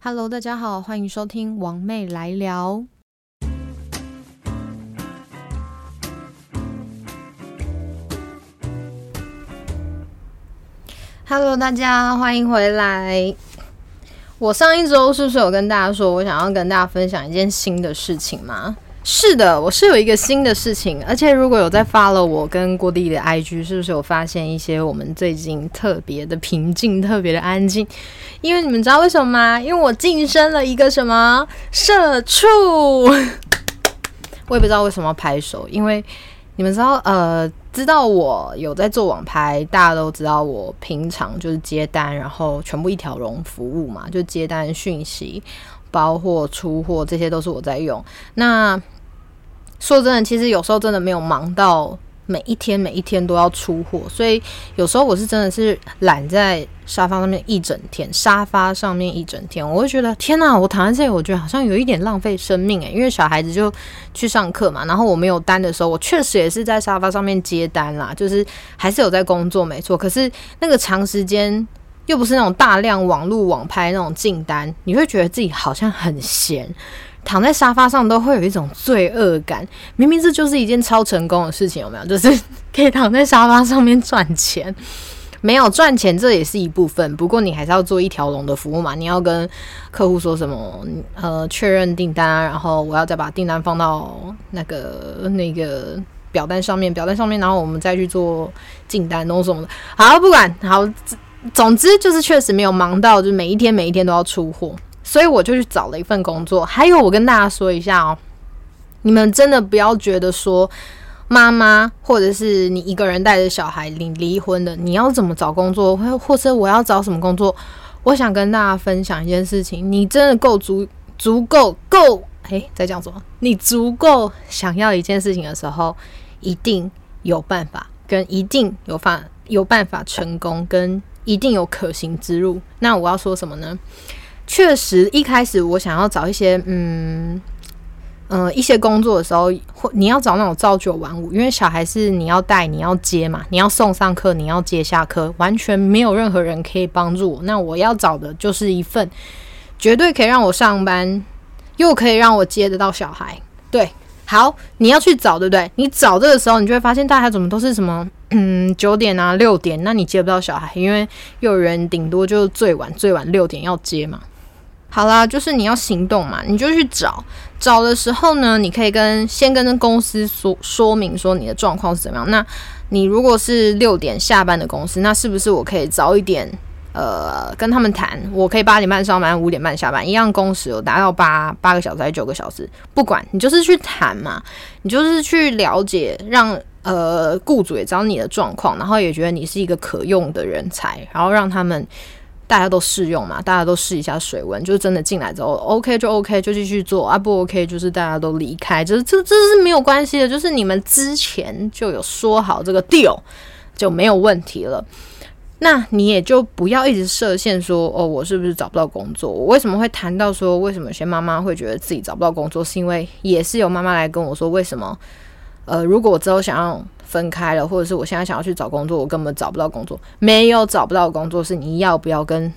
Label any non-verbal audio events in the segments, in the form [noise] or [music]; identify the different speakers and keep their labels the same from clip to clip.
Speaker 1: Hello，大家好，欢迎收听王妹来聊。Hello，大家欢迎回来。我上一周是不是有跟大家说，我想要跟大家分享一件新的事情吗？是的，我是有一个新的事情，而且如果有在发了我跟郭弟的 IG，是不是有发现一些我们最近特别的平静、特别的安静？因为你们知道为什么吗？因为我晋升了一个什么社畜，[laughs] 我也不知道为什么要拍手，因为你们知道，呃，知道我有在做网拍，大家都知道我平常就是接单，然后全部一条龙服务嘛，就接单、讯息、包货、出货，这些都是我在用。那说真的，其实有时候真的没有忙到每一天每一天都要出货，所以有时候我是真的是懒在沙发上面一整天，沙发上面一整天，我会觉得天哪，我躺在这里，我觉得好像有一点浪费生命诶，因为小孩子就去上课嘛，然后我没有单的时候，我确实也是在沙发上面接单啦，就是还是有在工作没错，可是那个长时间又不是那种大量网络网拍那种进单，你会觉得自己好像很闲。躺在沙发上都会有一种罪恶感，明明这就是一件超成功的事情，有没有？[laughs] 就是可以躺在沙发上面赚钱，没有赚钱这也是一部分，不过你还是要做一条龙的服务嘛。你要跟客户说什么？呃，确认订单，然后我要再把订单放到那个那个表单上面，表单上面，然后我们再去做进单，弄什么的。好，不管好，总之就是确实没有忙到，就每一天每一天都要出货。所以我就去找了一份工作。还有，我跟大家说一下哦，你们真的不要觉得说妈妈或者是你一个人带着小孩，你离婚的，你要怎么找工作，或或者我要找什么工作？我想跟大家分享一件事情：你真的够足足够够诶，在讲什么？你足够想要一件事情的时候，一定有办法，跟一定有法有办法成功，跟一定有可行之路。那我要说什么呢？确实，一开始我想要找一些，嗯，呃，一些工作的时候，或你要找那种朝九晚五，因为小孩是你要带，你要接嘛，你要送上课，你要接下课，完全没有任何人可以帮助我。那我要找的就是一份绝对可以让我上班，又可以让我接得到小孩。对，好，你要去找，对不对？你找这个时候，你就会发现大家怎么都是什么，嗯，九点啊，六点，那你接不到小孩，因为幼儿园顶多就是最晚最晚六点要接嘛。好啦，就是你要行动嘛，你就去找。找的时候呢，你可以跟先跟公司说说明说你的状况是怎么样。那你如果是六点下班的公司，那是不是我可以早一点呃跟他们谈？我可以八点半上班，五点半下班，一样工时有达到八八个小时还是九个小时？不管你就是去谈嘛，你就是去了解，让呃雇主也知道你的状况，然后也觉得你是一个可用的人才，然后让他们。大家都试用嘛，大家都试一下水温，就是真的进来之后，OK 就 OK，就继续做啊，不 OK 就是大家都离开，就是这这是没有关系的，就是你们之前就有说好这个 deal 就没有问题了。那你也就不要一直设限说哦，我是不是找不到工作？我为什么会谈到说为什么有些妈妈会觉得自己找不到工作？是因为也是有妈妈来跟我说，为什么？呃，如果我之后想要。分开了，或者是我现在想要去找工作，我根本找不到工作。没有找不到工作，是你要不要跟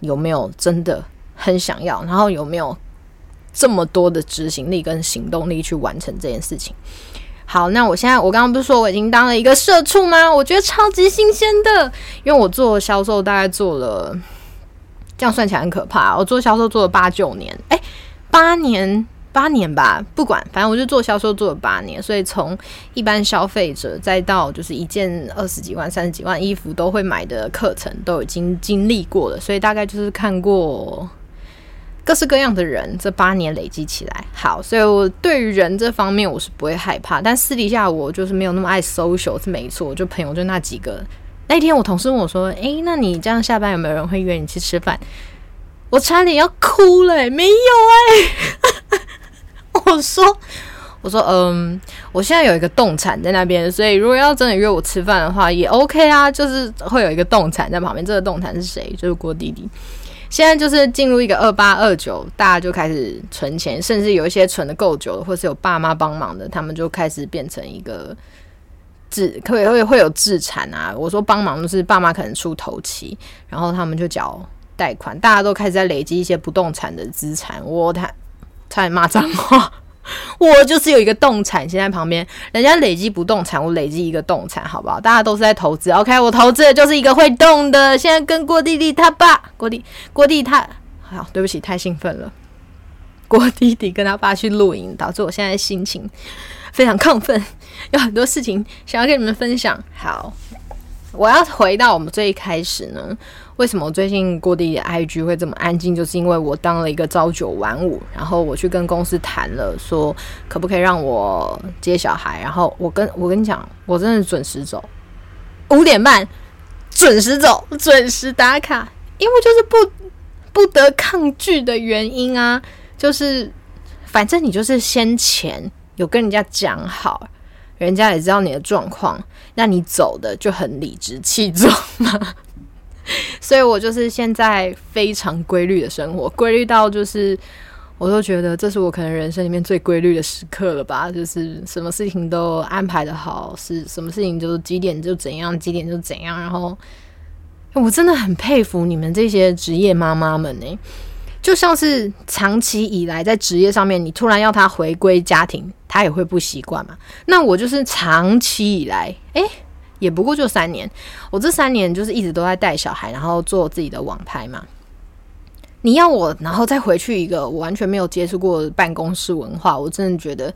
Speaker 1: 有没有真的很想要，然后有没有这么多的执行力跟行动力去完成这件事情。好，那我现在我刚刚不是说我已经当了一个社畜吗？我觉得超级新鲜的，因为我做销售大概做了，这样算起来很可怕。我做销售做了八九年，哎，八年。八年吧，不管，反正我就做销售做了八年，所以从一般消费者再到就是一件二十几万、三十几万衣服都会买的课程，都已经经历过了，所以大概就是看过各式各样的人，这八年累积起来，好，所以我对于人这方面我是不会害怕，但私底下我就是没有那么爱 social 是没错，就朋友就那几个。那天我同事问我说：“诶，那你这样下班有没有人会约你去吃饭？”我差点要哭了，没有哎。我说，嗯，我现在有一个动产在那边，所以如果要真的约我吃饭的话，也 OK 啊。就是会有一个动产在旁边，这个动产是谁？就是郭弟弟。现在就是进入一个二八二九，大家就开始存钱，甚至有一些存的够久的，或是有爸妈帮忙的，他们就开始变成一个自，可以会会有自产啊。我说帮忙就是爸妈可能出头期，然后他们就缴贷款，大家都开始在累积一些不动产的资产。我他差点骂脏话，[laughs] 我就是有一个动产现在旁边，人家累积不动产，我累积一个动产，好不好？大家都是在投资，OK？我投资的就是一个会动的。现在跟郭弟弟他爸，郭弟郭弟他，好，对不起，太兴奋了。[laughs] 郭弟弟跟他爸去露营，导致我现在心情非常亢奋，有很多事情想要跟你们分享。好，我要回到我们最一开始呢，为什么最近郭弟的 IG 会这么安静？就是因为我当了一个朝九晚五，然后我去跟公司谈了，说可不可以让我接小孩，然后我跟我跟你讲，我真的准时走，五点半准时走，准时打卡，因为就是不不得抗拒的原因啊。就是，反正你就是先前有跟人家讲好，人家也知道你的状况，那你走的就很理直气壮嘛。[laughs] 所以我就是现在非常规律的生活，规律到就是我都觉得这是我可能人生里面最规律的时刻了吧。就是什么事情都安排的好，是什么事情就是几点就怎样，几点就怎样。然后我真的很佩服你们这些职业妈妈们呢。就像是长期以来在职业上面，你突然要他回归家庭，他也会不习惯嘛。那我就是长期以来，诶，也不过就三年。我这三年就是一直都在带小孩，然后做自己的网拍嘛。你要我然后再回去一个我完全没有接触过办公室文化，我真的觉得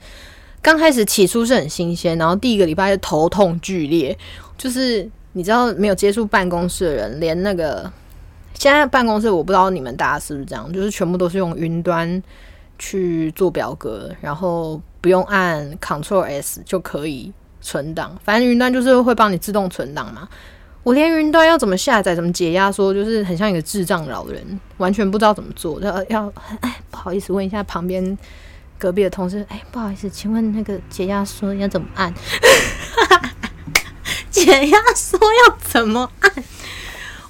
Speaker 1: 刚开始起初是很新鲜，然后第一个礼拜就头痛剧烈，就是你知道没有接触办公室的人，连那个。现在办公室我不知道你们大家是不是这样，就是全部都是用云端去做表格，然后不用按 Ctrl S 就可以存档，反正云端就是会帮你自动存档嘛。我连云端要怎么下载、怎么解压缩，就是很像一个智障老人，完全不知道怎么做。要要哎，不好意思问一下旁边隔壁的同事，哎，不好意思，请问那个解压缩要怎么按？[laughs] 解压缩要怎么按？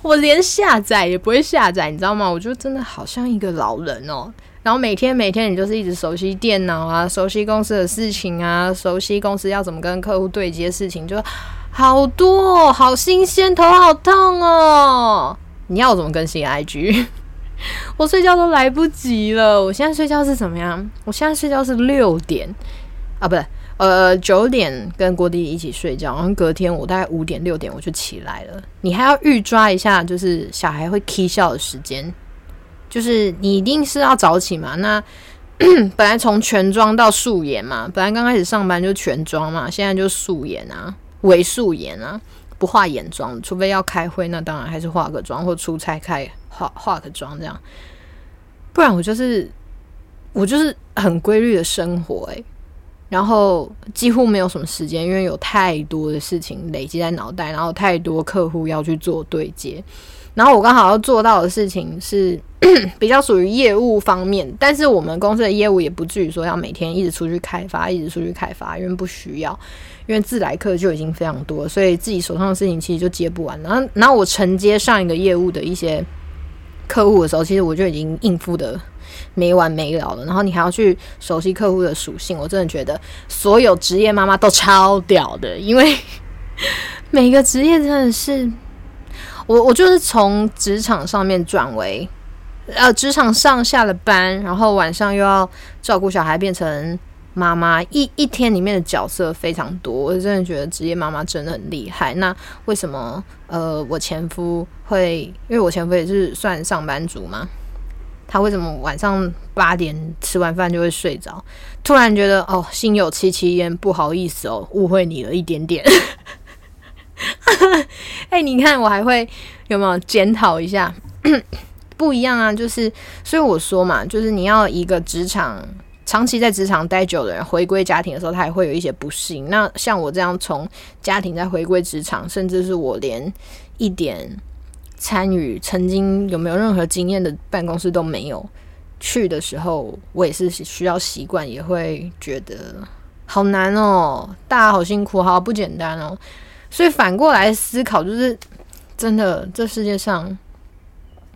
Speaker 1: 我连下载也不会下载，你知道吗？我觉得真的好像一个老人哦。然后每天每天你就是一直熟悉电脑啊，熟悉公司的事情啊，熟悉公司要怎么跟客户对接事情，就好多，好新鲜，头好痛哦。你要怎么更新 IG？[laughs] 我睡觉都来不及了。我现在睡觉是怎么样？我现在睡觉是六点啊，不对。呃，九点跟郭弟一起睡觉，然后隔天我大概五点六点我就起来了。你还要预抓一下，就是小孩会啼笑的时间，就是你一定是要早起嘛。那 [clears throat] 本来从全妆到素颜嘛，本来刚开始上班就全妆嘛，现在就素颜啊，伪素颜啊，不化眼妆，除非要开会，那当然还是化个妆或出差开化化个妆这样。不然我就是我就是很规律的生活，诶。然后几乎没有什么时间，因为有太多的事情累积在脑袋，然后太多客户要去做对接，然后我刚好要做到的事情是 [clears throat] 比较属于业务方面，但是我们公司的业务也不至于说要每天一直出去开发，一直出去开发，因为不需要，因为自来客就已经非常多，所以自己手上的事情其实就接不完。然后，然后我承接上一个业务的一些客户的时候，其实我就已经应付的。没完没了了，然后你还要去熟悉客户的属性，我真的觉得所有职业妈妈都超屌的，因为 [laughs] 每个职业真的是我，我就是从职场上面转为呃，职场上下了班，然后晚上又要照顾小孩，变成妈妈，一一天里面的角色非常多，我真的觉得职业妈妈真的很厉害。那为什么呃，我前夫会，因为我前夫也是算上班族嘛。他为什么晚上八点吃完饭就会睡着？突然觉得哦，心有戚戚焉，不好意思哦，误会你了一点点。[laughs] 哎，你看我还会有没有检讨一下？[clears throat] 不一样啊，就是所以我说嘛，就是你要一个职场长期在职场待久的人回归家庭的时候，他也会有一些不适应。那像我这样从家庭再回归职场，甚至是我连一点。参与曾经有没有任何经验的办公室都没有去的时候，我也是需要习惯，也会觉得好难哦，大家好辛苦，好不简单哦。所以反过来思考，就是真的，这世界上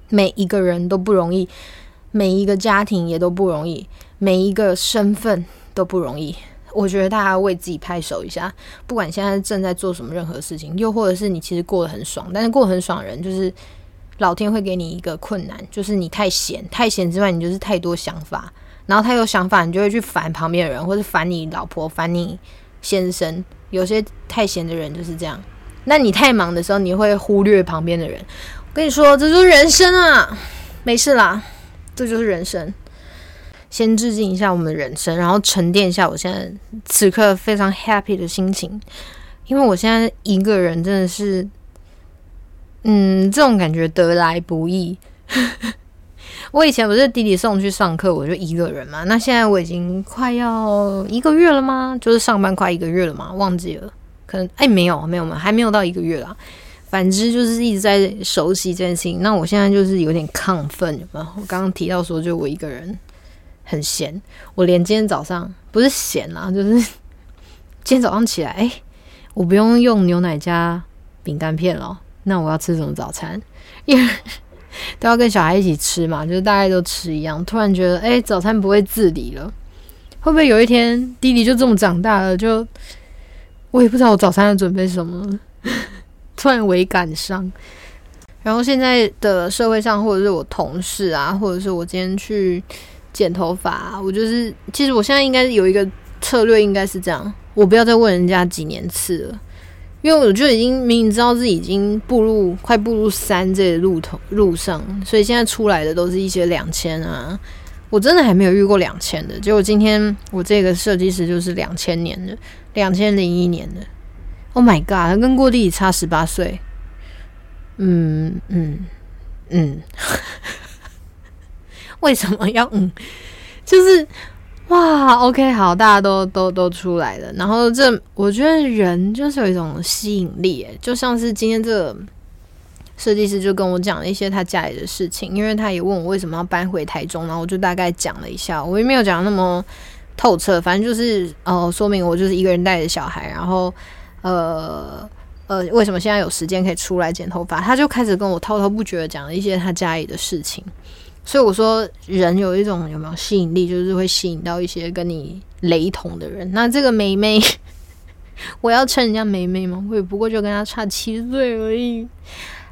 Speaker 1: 每一个人都不容易，每一个家庭也都不容易，每一个身份都不容易。我觉得大家为自己拍手一下，不管现在正在做什么任何事情，又或者是你其实过得很爽，但是过得很爽的人，就是老天会给你一个困难，就是你太闲，太闲之外，你就是太多想法，然后太有想法，你就会去烦旁边的人，或者烦你老婆、烦你先生。有些太闲的人就是这样。那你太忙的时候，你会忽略旁边的人。我跟你说，这就是人生啊，没事啦，这就是人生。先致敬一下我们的人生，然后沉淀一下我现在此刻非常 happy 的心情，因为我现在一个人真的是。嗯，这种感觉得来不易。我以前不是弟弟送去上课，我就一个人嘛。那现在我已经快要一个月了吗？就是上班快一个月了嘛？忘记了，可能哎，没有，没有嘛，还没有到一个月啦。反之就是一直在熟悉这件事情。那我现在就是有点亢奋，有没有？我刚刚提到说，就我一个人很闲。我连今天早上不是闲啦，就是今天早上起来，哎，我不用用牛奶加饼干片了。那我要吃什么早餐？因为 [laughs] 都要跟小孩一起吃嘛，就是大概都吃一样。突然觉得，哎，早餐不会自理了，会不会有一天弟弟就这么长大了？就我也不知道我早餐要准备什么，[laughs] 突然微感伤。然后现在的社会上，或者是我同事啊，或者是我今天去剪头发，我就是其实我现在应该有一个策略，应该是这样：我不要再问人家几年次了。因为我就已经明明知道自己已经步入快步入三这路头路上，所以现在出来的都是一些两千啊，我真的还没有遇过两千的。结果今天我这个设计师就是两千年的，两千零一年的。Oh my god，他跟郭弟差十八岁。嗯嗯嗯，[laughs] 为什么要嗯？就是。哇，OK，好，大家都都都出来了。然后这，我觉得人就是有一种吸引力，就像是今天这个设计师就跟我讲了一些他家里的事情，因为他也问我为什么要搬回台中，然后我就大概讲了一下，我也没有讲那么透彻，反正就是呃，说明我就是一个人带着小孩，然后呃呃，为什么现在有时间可以出来剪头发，他就开始跟我滔滔不绝的讲了一些他家里的事情。所以我说，人有一种有没有吸引力，就是会吸引到一些跟你雷同的人。那这个梅梅，[laughs] 我要称人家梅梅吗？我也不过就跟她差七岁而已。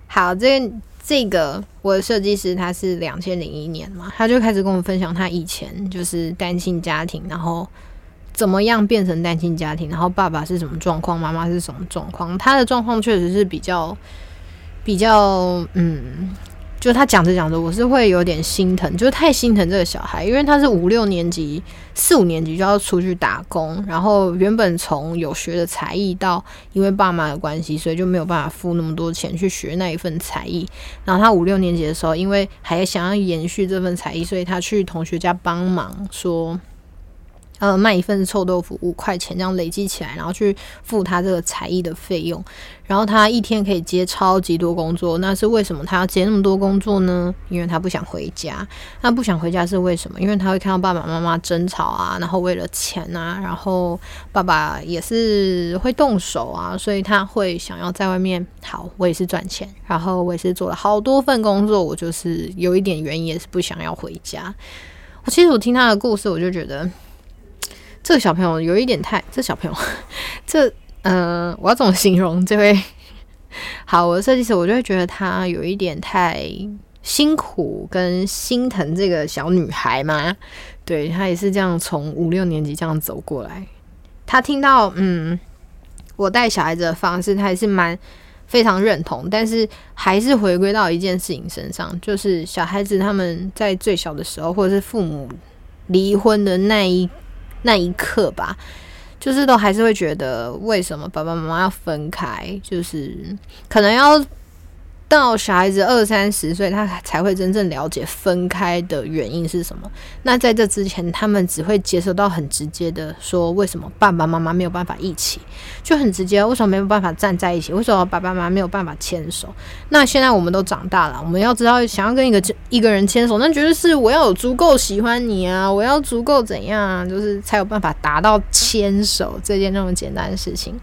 Speaker 1: 好，这这个我的设计师他是两千零一年嘛，他就开始跟我分享他以前就是单亲家庭，然后怎么样变成单亲家庭，然后爸爸是什么状况，妈妈是什么状况。他的状况确实是比较比较嗯。就他讲着讲着，我是会有点心疼，就是太心疼这个小孩，因为他是五六年级、四五年级就要出去打工，然后原本从有学的才艺到因为爸妈的关系，所以就没有办法付那么多钱去学那一份才艺。然后他五六年级的时候，因为还想要延续这份才艺，所以他去同学家帮忙说。呃，卖一份臭豆腐五块钱，这样累积起来，然后去付他这个才艺的费用。然后他一天可以接超级多工作，那是为什么他要接那么多工作呢？因为他不想回家。那不想回家是为什么？因为他会看到爸爸妈妈争吵啊，然后为了钱啊，然后爸爸也是会动手啊，所以他会想要在外面。好，我也是赚钱，然后我也是做了好多份工作，我就是有一点原因也是不想要回家。我其实我听他的故事，我就觉得。这个小朋友有一点太，这小朋友，[laughs] 这呃，我要怎么形容这位？[laughs] 好，我的设计师，我就会觉得他有一点太辛苦跟心疼这个小女孩嘛。对他也是这样，从五六年级这样走过来。他听到嗯，我带小孩子的方式，他还是蛮非常认同，但是还是回归到一件事情身上，就是小孩子他们在最小的时候，或者是父母离婚的那一。那一刻吧，就是都还是会觉得，为什么爸爸妈妈要分开？就是可能要。到小孩子二三十岁，他才会真正了解分开的原因是什么。那在这之前，他们只会接受到很直接的说，为什么爸爸妈妈没有办法一起，就很直接。为什么没有办法站在一起？为什么爸爸妈妈没有办法牵手？那现在我们都长大了，我们要知道，想要跟一个一个人牵手，那绝对是我要有足够喜欢你啊，我要足够怎样，就是才有办法达到牵手这件那么简单的事情。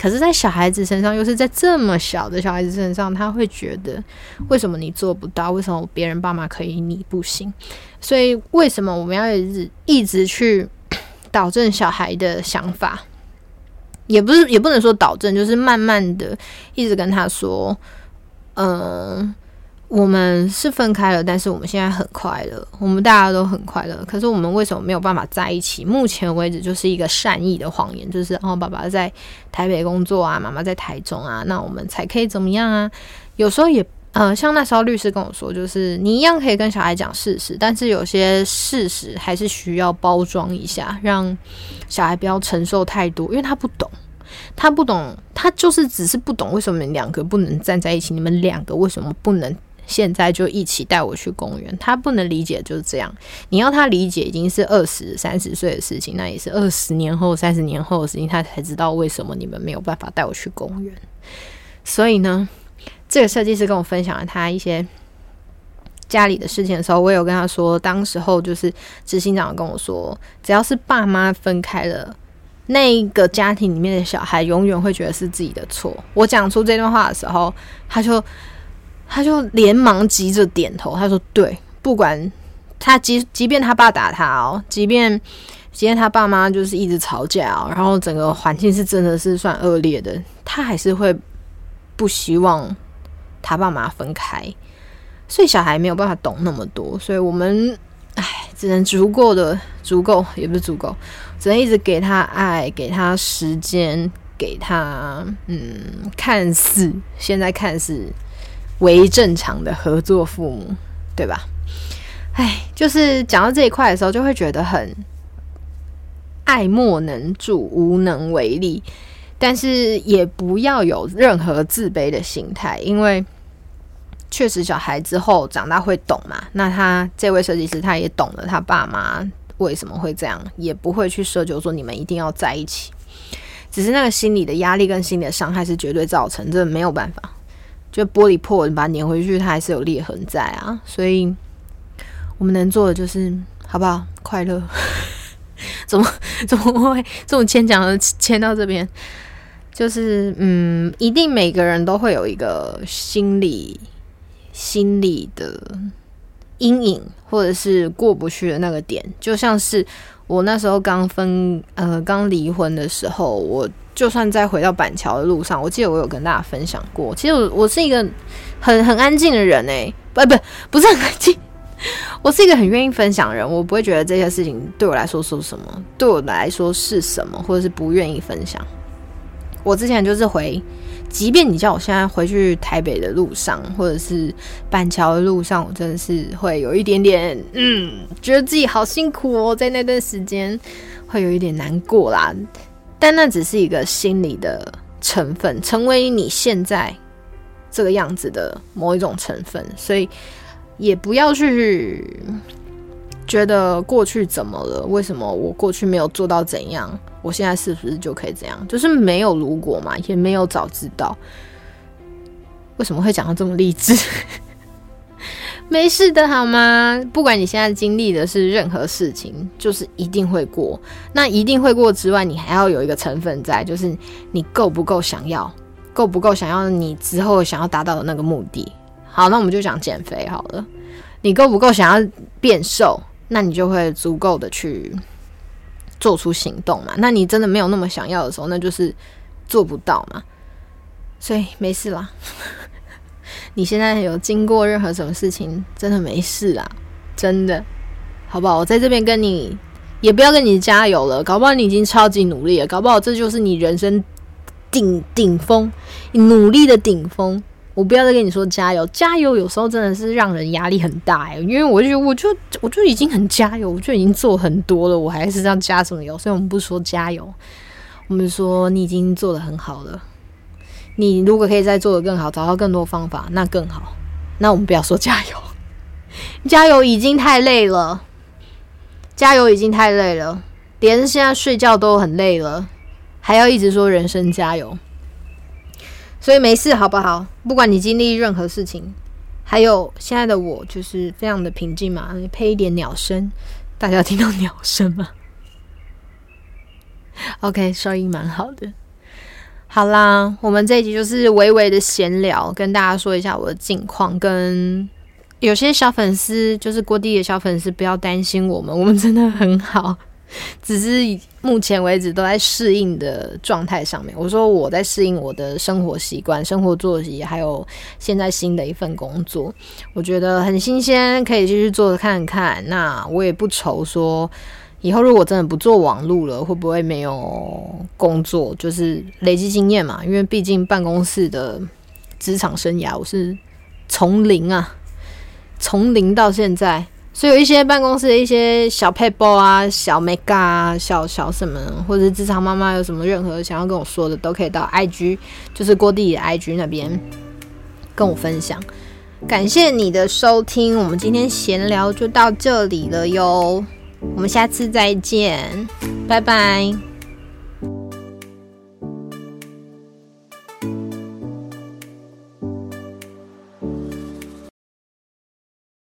Speaker 1: 可是，在小孩子身上，又是在这么小的小孩子身上，他会觉得为什么你做不到？为什么别人爸妈可以，你不行？所以，为什么我们要一直一直去 [coughs] 导正小孩的想法？也不是，也不能说导正，就是慢慢的一直跟他说，嗯，我们是分开了，但是我们现在很快乐，我们大家都很快乐。可是我们为什么没有办法在一起？目前为止就是一个善意的谎言，就是哦，爸爸在台北工作啊，妈妈在台中啊，那我们才可以怎么样啊？有时候也呃，像那时候律师跟我说，就是你一样可以跟小孩讲事实，但是有些事实还是需要包装一下，让小孩不要承受太多，因为他不懂。他不懂，他就是只是不懂为什么两个不能站在一起，你们两个为什么不能现在就一起带我去公园？他不能理解就是这样。你要他理解已经是二十三十岁的事情，那也是二十年后、三十年后的事情，他才知道为什么你们没有办法带我去公园。所以呢，这个设计师跟我分享了他一些家里的事情的时候，我有跟他说，当时候就是执行长跟我说，只要是爸妈分开了。那一个家庭里面的小孩永远会觉得是自己的错。我讲出这段话的时候，他就他就连忙急着点头。他说：“对，不管他即即便他爸打他哦，即便即便他爸妈就是一直吵架哦，然后整个环境是真的是算恶劣的，他还是会不希望他爸妈分开。所以小孩没有办法懂那么多，所以我们。”唉，只能足够的足够，也不是足够，只能一直给他爱，给他时间，给他嗯，看似现在看似为正常的合作父母，对吧？唉，就是讲到这一块的时候，就会觉得很爱莫能助，无能为力，但是也不要有任何自卑的心态，因为。确实，小孩之后长大会懂嘛？那他这位设计师他也懂了，他爸妈为什么会这样，也不会去奢求说你们一定要在一起。只是那个心理的压力跟心理的伤害是绝对造成，这没有办法。就玻璃破，你把它粘回去，它还是有裂痕在啊。所以我们能做的就是，好不好？快乐？[laughs] 怎么怎么会这种牵强的牵到这边？就是嗯，一定每个人都会有一个心理。心理的阴影，或者是过不去的那个点，就像是我那时候刚分呃刚离婚的时候，我就算在回到板桥的路上，我记得我有跟大家分享过，其实我我是一个很很安静的人诶，不不不是很安静，[laughs] 我是一个很愿意分享的人，我不会觉得这些事情对我来说是什么，对我来说是什么，或者是不愿意分享。我之前就是回。即便你叫我现在回去台北的路上，或者是板桥的路上，我真的是会有一点点，嗯，觉得自己好辛苦哦，在那段时间会有一点难过啦。但那只是一个心理的成分，成为你现在这个样子的某一种成分，所以也不要去觉得过去怎么了，为什么我过去没有做到怎样。我现在是不是就可以怎样？就是没有如果嘛，也没有早知道。为什么会讲到这么励志？没事的好吗？不管你现在经历的是任何事情，就是一定会过。那一定会过之外，你还要有一个成分在，就是你够不够想要，够不够想要你之后想要达到的那个目的。好，那我们就讲减肥好了。你够不够想要变瘦？那你就会足够的去。做出行动嘛？那你真的没有那么想要的时候，那就是做不到嘛。所以没事啦。你现在有经过任何什么事情，真的没事啦，真的，好不好？我在这边跟你，也不要跟你加油了。搞不好你已经超级努力了，搞不好这就是你人生顶顶峰，努力的顶峰。我不要再跟你说加油，加油有时候真的是让人压力很大哎，因为我就我就我就已经很加油，我就已经做很多了，我还是要加什么油？所以我们不说加油，我们说你已经做的很好了。你如果可以再做的更好，找到更多方法，那更好。那我们不要说加油，[laughs] 加油已经太累了，加油已经太累了，连现在睡觉都很累了，还要一直说人生加油。所以没事，好不好？不管你经历任何事情，还有现在的我，就是非常的平静嘛。配一点鸟声，大家听到鸟声吗？OK，收音蛮好的。好啦，我们这一集就是微微的闲聊，跟大家说一下我的近况。跟有些小粉丝，就是郭弟的小粉丝，不要担心我们，我们真的很好。[laughs] 只是目前为止都在适应的状态上面。我说我在适应我的生活习惯、生活作息，还有现在新的一份工作，我觉得很新鲜，可以继续做看看。那我也不愁说以后如果真的不做网路了，会不会没有工作？就是累积经验嘛，因为毕竟办公室的职场生涯，我是从零啊，从零到现在。所以有一些办公室的一些小 paper 啊、小 mega 啊、小小什么，或者是职场妈妈有什么任何想要跟我说的，都可以到 IG，就是郭弟的 IG 那边跟我分享。感谢你的收听，我们今天闲聊就到这里了哟，我们下次再见，拜拜。